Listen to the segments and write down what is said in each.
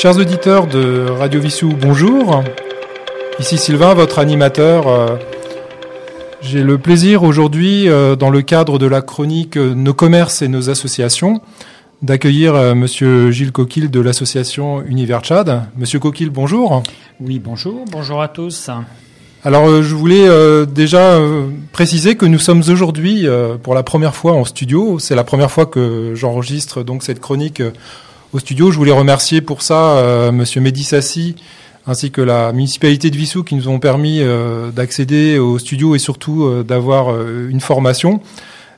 Chers auditeurs de Radio Vissou, bonjour. Ici Sylvain, votre animateur. Euh, j'ai le plaisir aujourd'hui, euh, dans le cadre de la chronique euh, Nos commerces et nos associations, d'accueillir Monsieur Gilles Coquille de l'association Univers Tchad. Monsieur Coquille, bonjour. Oui, bonjour. Bonjour à tous. Alors, je voulais déjà préciser que nous sommes aujourd'hui pour la première fois en studio. C'est la première fois que j'enregistre donc cette chronique au studio. Je voulais remercier pour ça Monsieur Médissassi ainsi que la municipalité de Vissou qui nous ont permis euh, d'accéder au studio et surtout euh, d'avoir euh, une formation.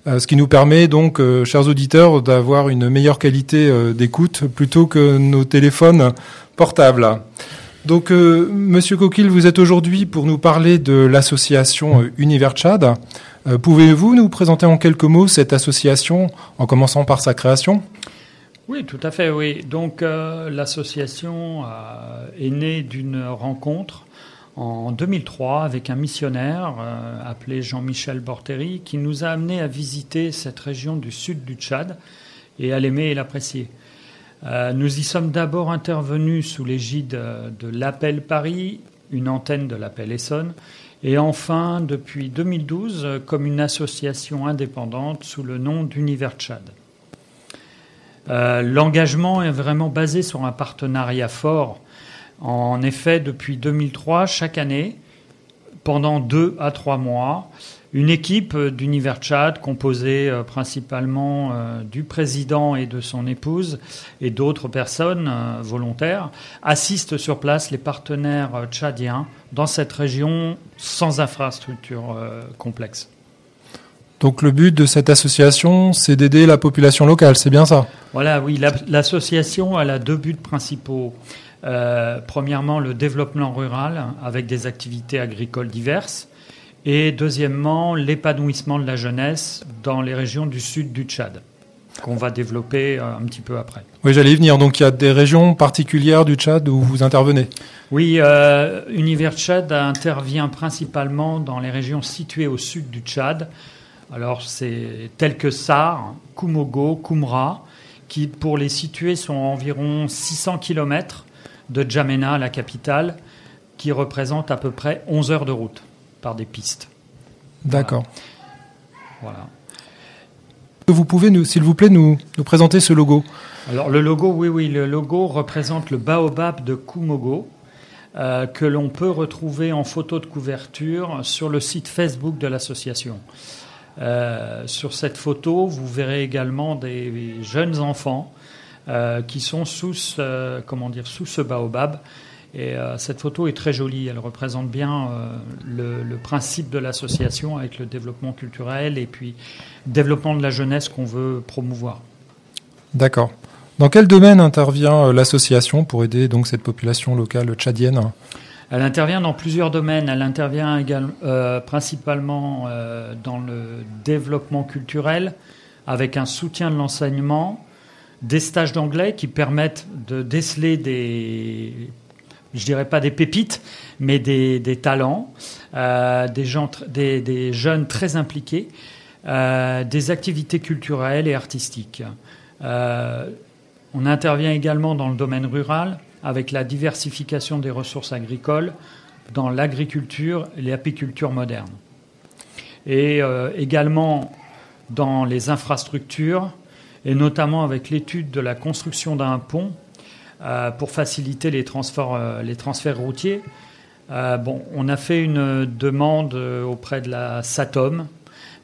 ce qui nous permet donc, chers auditeurs, d'avoir une meilleure qualité d'écoute plutôt que nos téléphones portables. Donc, Monsieur Coquille, vous êtes aujourd'hui pour nous parler de l'association Univers Tchad. Pouvez-vous nous présenter en quelques mots cette association, en commençant par sa création? Oui, tout à fait, oui. Donc euh, l'association euh, est née d'une rencontre en 2003 avec un missionnaire euh, appelé Jean-Michel Borteri qui nous a amené à visiter cette région du sud du Tchad et à l'aimer et l'apprécier. nous y sommes d'abord intervenus sous l'égide de l'Appel Paris, une antenne de l'Appel Essonne, et enfin depuis 2012 comme une association indépendante sous le nom d'Univers Tchad. Euh, l'engagement est vraiment basé sur un partenariat fort. En effet, depuis 2003, chaque année, pendant deux à trois mois, une équipe d'Univers Tchad, composée euh, principalement euh, du président et de son épouse et d'autres personnes volontaires, assiste sur place les partenaires tchadiens dans cette région sans infrastructure complexe. Donc le but de cette association, c'est d'aider la population locale, c'est bien ça? Voilà, oui, l'association a deux buts principaux. Euh, premièrement, le développement rural avec des activités agricoles diverses. Et deuxièmement, l'épanouissement de la jeunesse dans les régions du sud du Tchad, qu'on va développer euh, un petit peu après. Oui, j'allais y venir. Donc il y a des régions particulières du Tchad où vous intervenez? Oui, euh, Univers Tchad intervient principalement dans les régions situées au sud du Tchad, alors, c'est tel que Sar, Kumogo, Kumra, qui, pour les situer, sont environ 600 km de Djamena, la capitale, qui représente à peu près 11 heures de route par des pistes. D'accord. Voilà. Vous pouvez, s'il vous plaît, nous, présenter ce logo Alors, le logo, oui, oui, le logo représente le baobab de Kumogo. Euh, que l'on peut retrouver en photo de couverture sur le site Facebook de l'association. Euh, sur cette photo, vous verrez également des jeunes enfants euh, qui sont sous ce, comment dire, sous ce baobab. Et euh, cette photo est très jolie. Elle représente bien le, le, principe de l'association avec le développement culturel et puis développement de la jeunesse qu'on veut promouvoir. D'accord. Dans quel domaine intervient l'association pour aider donc cette population locale tchadienne? Elle intervient dans plusieurs domaines. Elle intervient également, euh, principalement euh, dans le développement culturel, avec un soutien de l'enseignement, des stages d'anglais qui permettent de déceler des, je dirais pas des pépites, mais des, talents, euh, des, gens, des, des, jeunes très impliqués, des activités culturelles et artistiques. on intervient également dans le domaine rural avec la diversification des ressources agricoles dans l'agriculture et l'apiculture moderne. Et euh, également dans les infrastructures, et notamment avec l'étude de la construction d'un pont euh, pour faciliter les transferts, euh, les transferts routiers. bon, on a fait une demande auprès de la SATOM,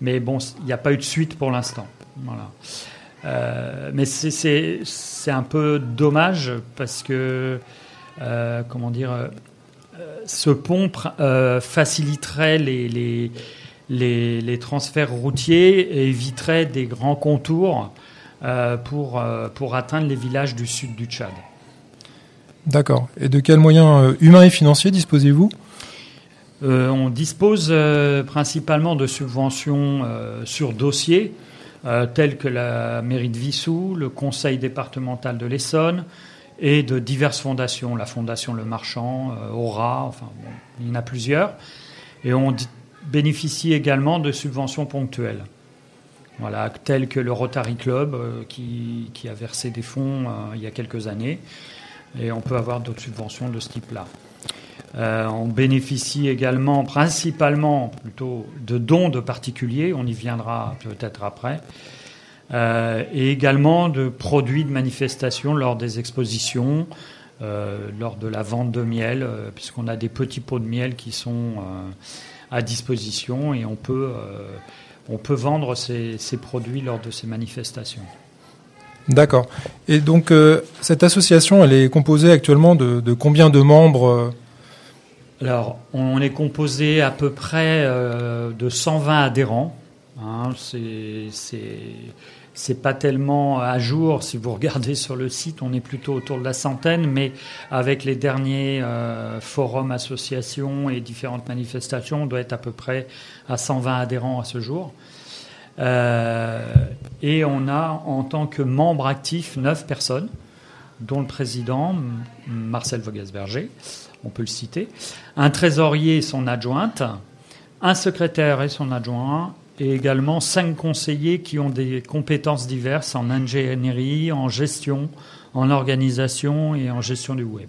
mais bon, il n'y a pas eu de suite pour l'instant. Voilà. Euh, mais c'est un peu dommage parce que, euh, comment dire, euh, ce pont faciliterait les, les, les, les, transferts routiers et éviterait des grands contours pour, pour atteindre les villages du sud du Tchad. D'accord. Et de quels moyens humains et financiers disposez-vous? On dispose principalement de subventions sur dossier euh, tels que la mairie de Vissou, le conseil départemental de l'Essonne et de diverses fondations, la fondation Le Marchand, euh, Aura, enfin il y en a plusieurs. Et on bénéficie également de subventions ponctuelles. Voilà, telles que le Rotary Club euh, qui, a versé des fonds il y a quelques années. Et on peut avoir d'autres subventions de ce type-là. On bénéficie également, principalement, plutôt de dons de particuliers, on y viendra peut-être après, et également de produits de manifestation lors des expositions, lors de la vente de miel, puisqu'on a des petits pots de miel qui sont à disposition et on peut, euh, vendre ces, produits lors de ces manifestations. D'accord. Et donc euh, cette association, elle est composée actuellement de, combien de membres euh Alors, on est composé à peu près de 120 adhérents. Hein, c'est c'est pas tellement à jour. Si vous regardez sur le site, on est plutôt autour de la centaine, mais avec les derniers euh, forums, associations et différentes manifestations, on doit être à peu près à 120 adhérents à ce jour. Euh, et on a en tant que membre actif 9 personnes, dont le président Marcel Vogasberger, on peut le citer, un trésorier et son adjointe, un secrétaire et son adjoint, et également cinq conseillers qui ont des compétences diverses en ingénierie, en gestion, en organisation et en gestion du web.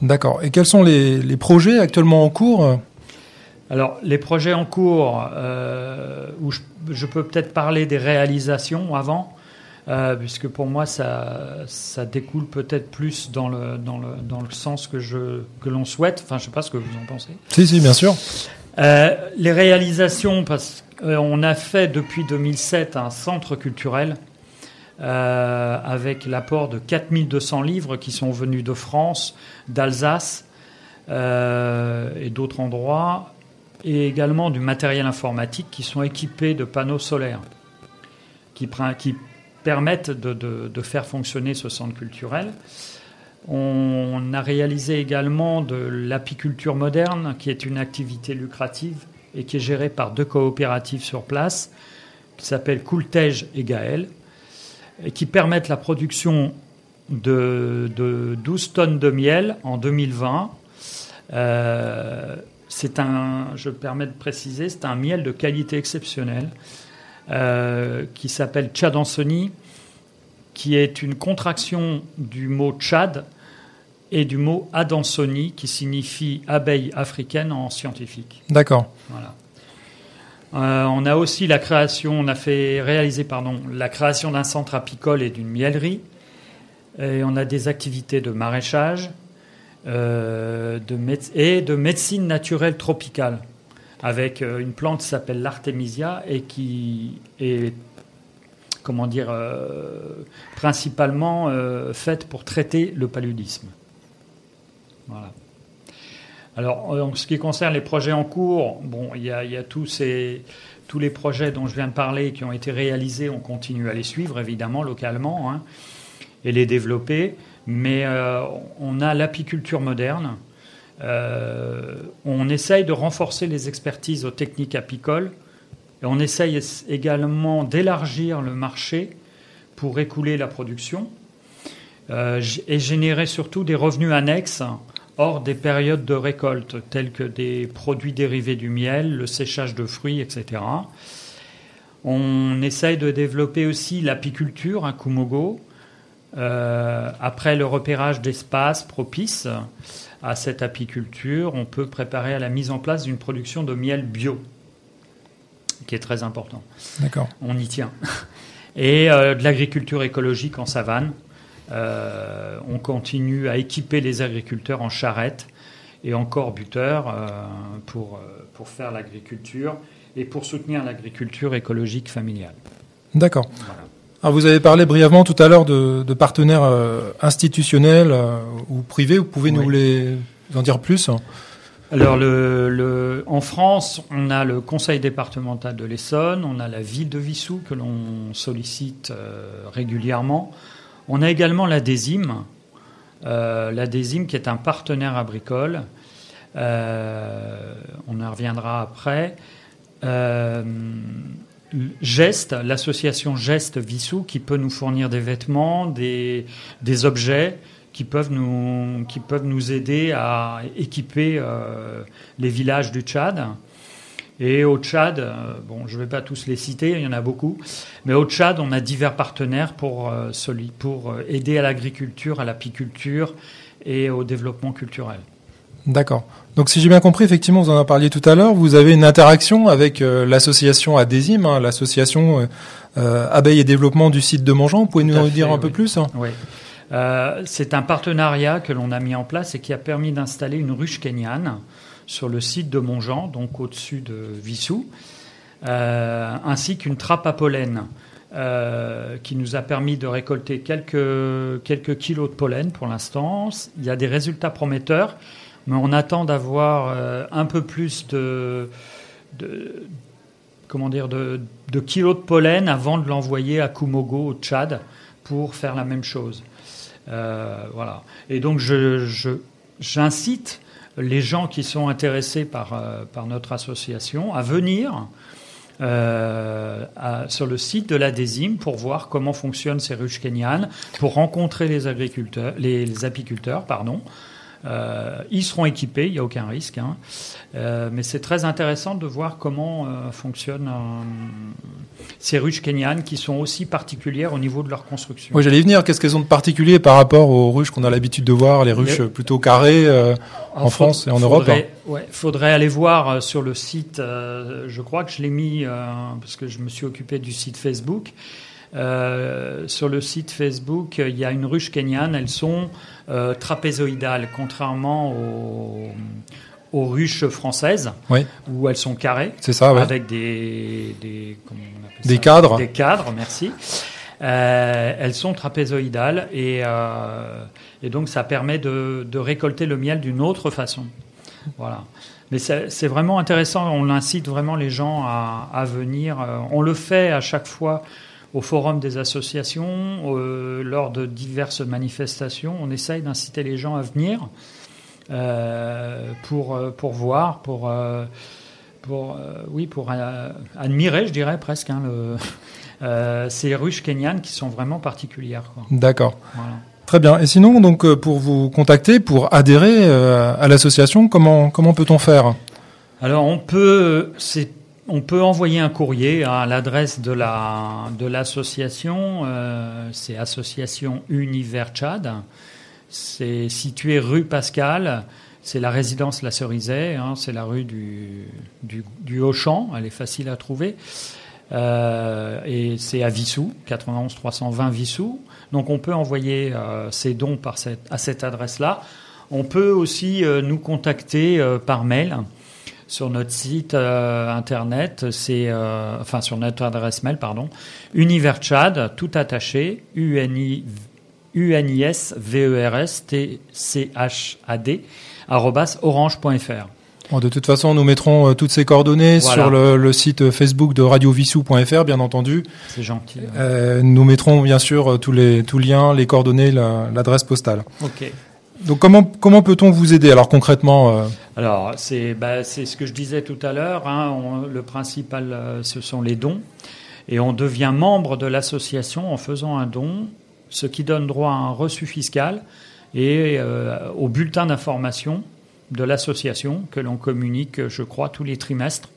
D'accord. Et quels sont les, projets actuellement en cours? Alors, les projets en cours, euh, où je, peux peut-être parler des réalisations avant, euh, puisque pour moi, ça, ça découle peut-être plus dans le, dans, le, dans le sens que, je, que l'on souhaite. Enfin, je ne sais pas ce que vous en pensez. Si, si, bien sûr. Euh, les réalisations, parce qu'on a fait depuis 2007 un centre culturel euh, avec l'apport de 4200 livres qui sont venus de France, d'Alsace euh, et d'autres endroits, et également du matériel informatique qui sont équipés de panneaux solaires qui, qui permettent de, faire fonctionner ce centre culturel. On a réalisé également de l'apiculture moderne, qui est une activité lucrative et qui est gérée par deux coopératives sur place, qui s'appellent Coultège et Gaël, et qui permettent la production de, 12 tonnes de miel en 2020. Euh, c'est un, je me permets de préciser, c'est un miel de qualité exceptionnelle euh, qui s'appelle Chadansoni, qui est une contraction du mot Tchad, et du mot Adansoni qui signifie abeille africaine en scientifique. D'accord. Voilà. Euh, on a aussi la création, on a fait réaliser pardon, la création d'un centre apicole et d'une mielerie. Et on a des activités de maraîchage euh, de et de médecine naturelle tropicale avec euh, une plante qui s'appelle l'artémisia et qui est comment dire principalement faite pour traiter le paludisme. Voilà. Alors, en ce qui concerne les projets en cours, bon, il y a, tous, ces, tous les projets dont je viens de parler qui ont été réalisés, on continue à les suivre évidemment localement hein, et les développer. Mais euh, on a l'apiculture moderne. Euh, on essaye de renforcer les expertises aux techniques apicoles et on essaye également d'élargir le marché pour écouler la production euh, et générer surtout des revenus annexes hors des périodes de récolte, telles que des produits dérivés du miel, le séchage de fruits, etc. On essaye de développer aussi l'apiculture à Kumogo, euh, après le repérage d'espaces propices à cette apiculture, on peut préparer à la mise en place d'une production de miel bio, qui est très important. D'accord. On y tient. Et euh, de l'agriculture écologique en savane, euh, on continue à équiper les agriculteurs en charrettes et en corbuteurs pour, pour faire l'agriculture et pour soutenir l'agriculture écologique familiale. D'accord. Alors vous avez parlé brièvement tout à l'heure de, partenaires institutionnels ou privés. Vous pouvez nous les en dire plus? Alors, le, en France, on a le Conseil départemental de l'Essonne, on a la ville de Vissou que l'on sollicite régulièrement. On a également la DESIM, euh, la DESIM qui est un partenaire agricole. Euh, on en reviendra après. Euh, Geste, l'association Geste Vissou, qui peut nous fournir des vêtements, des, objets qui peuvent, nous, aider à équiper les villages du Tchad. Et au Tchad, bon, je ne vais pas tous les citer, il y en a beaucoup, mais au Tchad, on a divers partenaires pour, pour aider à l'agriculture, à l'apiculture et au développement culturel. D'accord. Donc si j'ai bien compris, effectivement, vous en avez parlé tout à l'heure, vous avez une interaction avec euh, l'association Adésime, hein, l'association euh, euh, Abeilles et Développement du site de Montjean. Vous pouvez nous en dire un peu plus hein? Oui. c'est un partenariat que l'on a mis en place et qui a permis d'installer une ruche kenyane sur le site de Montjean, donc au-dessus de Vissou, ainsi qu'une trappe à pollen. qui nous a permis de récolter quelques, quelques kilos de pollen pour l'instant. Il y a des résultats prometteurs mais on attend d'avoir euh, un peu plus de, comment dire, de, kilos de pollen avant de l'envoyer à Kumogo, au Tchad, pour faire la même chose. Euh, voilà. Et donc, j'incite les gens qui sont intéressés par, euh, par notre association à venir sur le site de la Désim pour voir comment fonctionnent ces ruches kenyanes, pour rencontrer les agriculteurs, les apiculteurs, pardon, euh, ils seront équipés, il n'y a aucun risque. Hein. Euh, mais c'est très intéressant de voir comment euh, fonctionnent ces ruches kenyanes qui sont aussi particulières au niveau de leur construction. Oui, j'allais venir. Qu'est-ce qu'elles ont de particulier par rapport aux ruches qu'on a l'habitude de voir, les ruches plutôt carrées en France et en Europe Il hein ouais, faudrait aller voir sur le site. je crois que je l'ai mis parce que je me suis occupé du site Facebook. Euh, sur le site Facebook, il y a une ruche kenyane. Elles sont euh, trapézoïdales, contrairement aux, ruches françaises, où elles sont carrées, ça, avec des, des, des cadres. Des cadres, merci. Euh, elles sont trapézoïdales et, et, donc ça permet de, de récolter le miel d'une autre façon. Voilà. Mais c'est vraiment intéressant. On incite vraiment les gens à, à venir. On le fait à chaque fois au forum des associations, euh, lors de diverses manifestations. On essaye d'inciter les gens à venir euh, pour, euh, pour voir, pour, pour, oui, pour admirer, je dirais presque, hein, le, ces ruches kenyanes qui sont vraiment particulières. D'accord. Très bien. Et sinon, donc, pour vous contacter, pour adhérer à l'association, comment, comment peut-on faire? Alors, on peut, c'est on peut envoyer un courrier à l'adresse de la de l'association. Euh, c'est Association Univers Tchad. C'est situé rue Pascal. C'est la résidence La Cerisay. Hein, c'est la rue du, du, du. Elle est facile à trouver. Euh, et c'est à Vissou, 91 320 Vissou. Donc on peut envoyer euh, ses dons par cette, à cette adresse-là. On peut aussi nous contacter par mail sur notre site euh, internet, c'est euh, enfin sur notre adresse mail, pardon, univerchad, tout attaché, u n i s v e r s t c h a d orange.fr. de toute façon, nous mettrons euh, toutes ces coordonnées sur le, site Facebook de radiovissou.fr, bien entendu. C'est gentil. nous mettrons bien sûr tous les tous liens, les coordonnées, l'adresse postale. Ok. Donc comment comment peut-on vous aider alors concrètement alors, c'est bah, ce que je disais tout à l'heure. Hein, le principal, euh, ce sont les dons. Et on devient membre de l'association en faisant un don, ce qui donne droit à un reçu fiscal et euh, au bulletin d'information de l'association que l'on communique, je crois, tous les trimestres.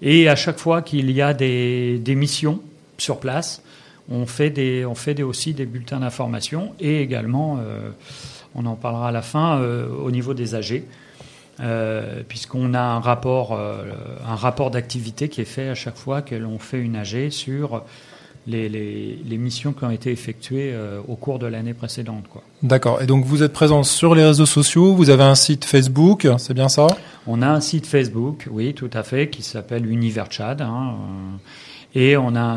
Et à chaque fois qu'il y a des, missions sur place, on fait, des, des, aussi des bulletins d'information et également, euh, on en parlera à la fin, au niveau des AG. Euh, puisqu'on a un rapport, euh, un rapport d'activité qui est fait à chaque fois que l'on fait une AG sur les, les, missions qui ont été effectuées euh, au cours de l'année précédente. D'accord. Et donc vous êtes présent sur les réseaux sociaux, vous avez un site Facebook, c'est bien ça? On a un site Facebook, oui, tout à fait, qui s'appelle Univers Chad. Hein, et on a un,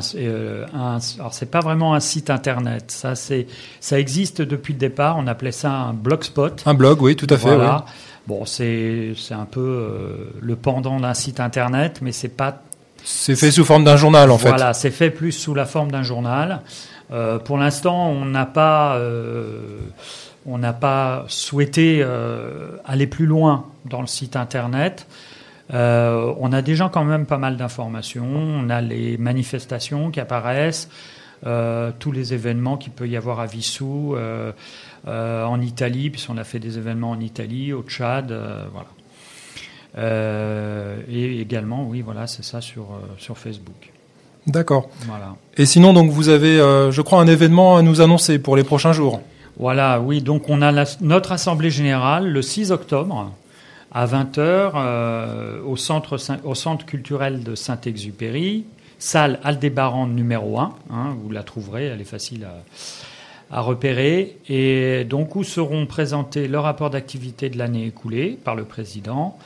un alors c'est pas vraiment un site internet, ça c'est, ça existe depuis le départ. On appelait ça un blogspot. Un blog, oui, tout à fait. Voilà. Bon, c'est un peu euh, le pendant d'un site internet, mais c'est pas. C'est fait sous forme d'un journal, en fait. Voilà, c'est fait plus sous la forme d'un journal. Euh, pour l'instant, on n'a pas, euh, on n'a pas souhaité aller plus loin dans le site internet. On a déjà quand même pas mal d'informations. On a les manifestations qui apparaissent, tous les événements qu'il peut y avoir à Vissou. Euh, en Italie, puisqu'on a fait des événements en Italie, au Tchad, euh, voilà. et également, oui, voilà, c'est ça sur, sur Facebook. D'accord. Voilà. Et sinon, donc, vous avez, je crois, un événement à nous annoncer pour les prochains jours. Voilà, oui, donc on a notre assemblée générale le 6 octobre à 20h au, centre, au centre culturel de Saint-Exupéry, salle Aldébaran numéro 1, hein, vous la trouverez, elle est facile à, à, repérer, et donc où seront présentés le rapport d'activité de l'année écoulée par le président,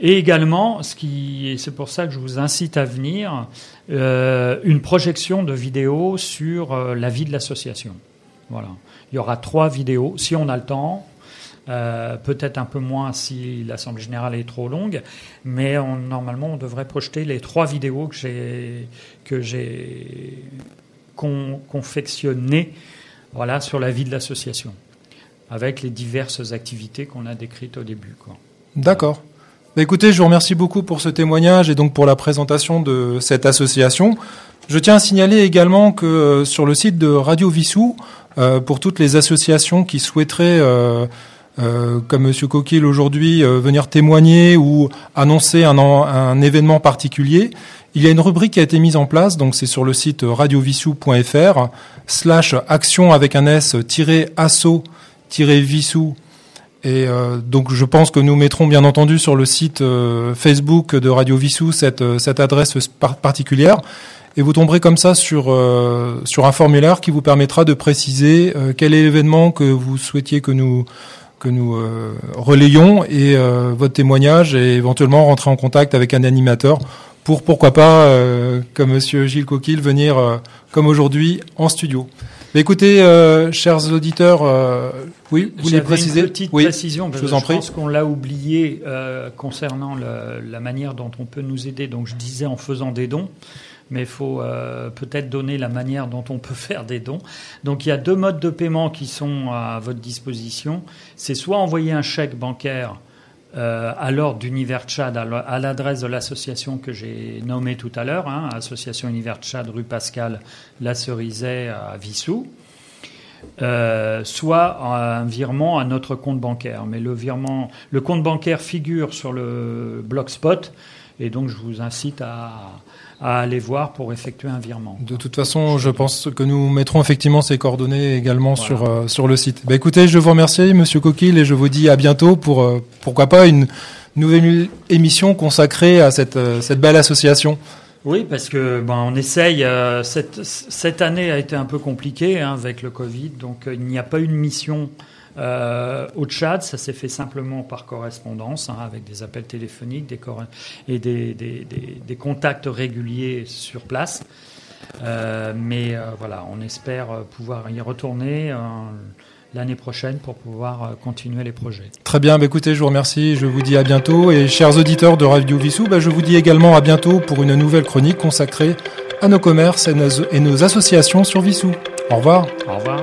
et également, ce qui, c'est pour ça que je vous incite à venir, euh, une projection de vidéos sur euh, la vie de l'association. Voilà. Il y aura trois vidéos, si on a le temps. Euh, peut-être un peu moins si l'Assemblée générale est trop longue, mais normalement on devrait projeter les trois vidéos que j'ai confectionnées voilà, sur la vie de l'association, avec les diverses activités qu'on a décrites au début. D'accord. Bah, écoutez, je vous remercie beaucoup pour ce témoignage et donc pour la présentation de cette association. Je tiens à signaler également que euh, sur le site de Radio Vissou, euh, pour toutes les associations qui souhaiteraient, euh, comme Monsieur Coquille aujourd'hui, venir témoigner ou annoncer un, un, événement particulier. Il y a une rubrique qui a été mise en place, donc c'est sur le site radiovissou.fr slash action avec un s tiré asso tiré vissou et donc je pense que nous mettrons bien entendu sur le site Facebook de Radio Vissou cette, cette adresse particulière et vous tomberez comme ça sur euh, sur un formulaire qui vous permettra de préciser euh, quel est l'événement que vous souhaitiez que nous que nous euh, relayions et votre témoignage et éventuellement rentrer en contact avec un animateur pour pourquoi pas comme Monsieur Gilles Coquille venir comme aujourd'hui en studio. Mais écoutez, chers auditeurs, oui, vous voulez préciser une petite oui, précision, je, vous en je pense qu'on l'a oublié concernant la, la, manière dont on peut nous aider. Donc je disais en faisant des dons mais il faut euh, peut-être donner la manière dont on peut faire des dons. Donc il y a deux modes de paiement qui sont à votre disposition. C'est soit envoyer un chèque bancaire euh, à l'ordre d'Univers Tchad à l'adresse de l'association que j'ai nommée tout à l'heure, hein, Association Univers Tchad, rue Pascal, La Cerizay à Vissou. Euh, soit un virement à notre compte bancaire. Mais le virement, le compte bancaire figure sur le Blogspot, et donc je vous incite à, à aller voir pour effectuer un virement. De toute façon, je pense que nous mettrons effectivement ces coordonnées également sur euh, sur le site. Bah, écoutez, je vous remercie, Monsieur Coquille, et je vous dis à bientôt pour euh, pourquoi pas une nouvelle émission consacrée à cette euh, cette belle association. Oui, parce que ben, on essaye. cette, cette année a été un peu compliquée hein, avec le Covid, donc il n'y a pas une mission euh, au Tchad, ça s'est fait simplement par correspondance, hein, avec des appels téléphoniques des et des, des, contacts réguliers sur place. Euh, mais euh, voilà, on espère pouvoir y retourner l'année prochaine pour pouvoir continuer les projets. Très bien, bah écoutez, je vous remercie, je vous dis à bientôt. Et chers auditeurs de Radio Vissou, bah je vous dis également à bientôt pour une nouvelle chronique consacrée à nos commerces et nos, et nos associations sur Vissou. Au revoir. Au revoir.